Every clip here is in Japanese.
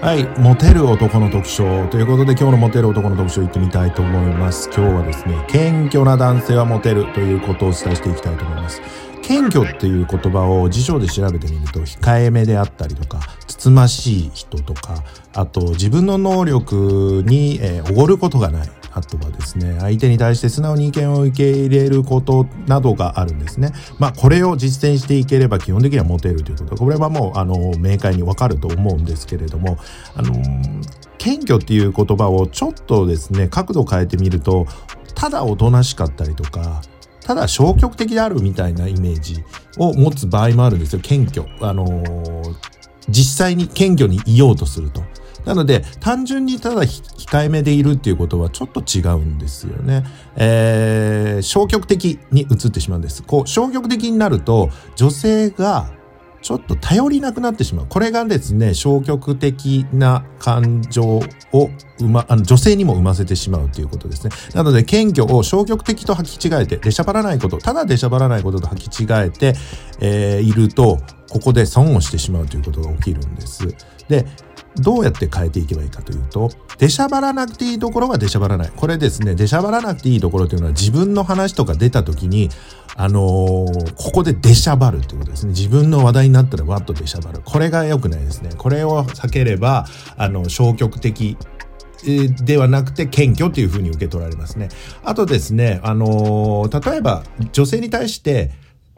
はい、モテる男の特徴ということで今日のモテる男の特徴いってみたいと思います。今日はですね、謙虚な男性はモテるということをお伝えしていきたいと思います。謙虚っていう言葉を辞書で調べてみると控えめであったりとかつつましい人とかあと自分の能力におご、ることがないあとはですね、相手に対して素直に意見を受け入れることなどがあるんですね。まあ、これを実践していければ基本的にはモテるということ。これはもう、あの、明快にわかると思うんですけれども、あの、謙虚っていう言葉をちょっとですね、角度変えてみると、ただおとなしかったりとか、ただ消極的であるみたいなイメージを持つ場合もあるんですよ。謙虚。あの、実際に謙虚にいようとすると。なので、単純にただ控えめでいるっていうことはちょっと違うんですよね。えー、消極的に移ってしまうんです。こう、消極的になると、女性がちょっと頼りなくなってしまう。これがですね、消極的な感情をま、あの女性にも生ませてしまうということですね。なので、謙虚を消極的と履き違えて、出しゃばらないこと、ただ出しゃばらないことと履き違えて、えー、いると、ここで損をしてしまうということが起きるんです。で、どうやって変えていけばいいかというと、出しゃばらなくていいところは出しゃばらない。これですね、出しゃばらなくていいところというのは自分の話とか出た時に、あのー、ここで出しゃばるということですね。自分の話題になったらわっと出しゃばる。これが良くないですね。これを避ければ、あの、消極的ではなくて謙虚というふうに受け取られますね。あとですね、あのー、例えば女性に対して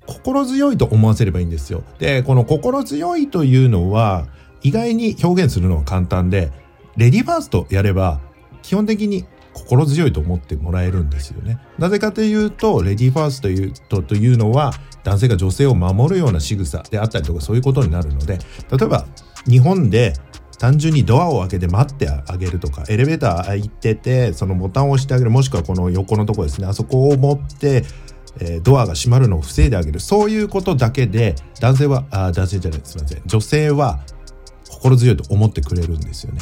心強いと思わせればいいんですよ。で、この心強いというのは、意外に表現するのは簡単で、レディーファーストやれば、基本的に心強いと思ってもらえるんですよね。なぜかというと、レディーファーストというとというのは、男性が女性を守るような仕草であったりとかそういうことになるので、例えば日本で単純にドアを開けて待ってあげるとか、エレベーター開いてて、そのボタンを押してあげる、もしくはこの横のとこですね、あそこを持って、えー、ドアが閉まるのを防いであげる。そういうことだけで、男性は、あ男性じゃない、すみません。女性は心強いと思ってくれるんですよね。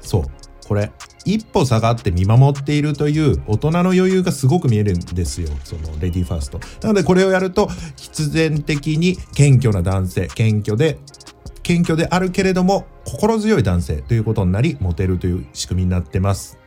そう。これ、一歩下がって見守っているという大人の余裕がすごく見えるんですよ。そのレディーファースト。なのでこれをやると必然的に謙虚な男性、謙虚で、謙虚であるけれども心強い男性ということになり、モテるという仕組みになってます。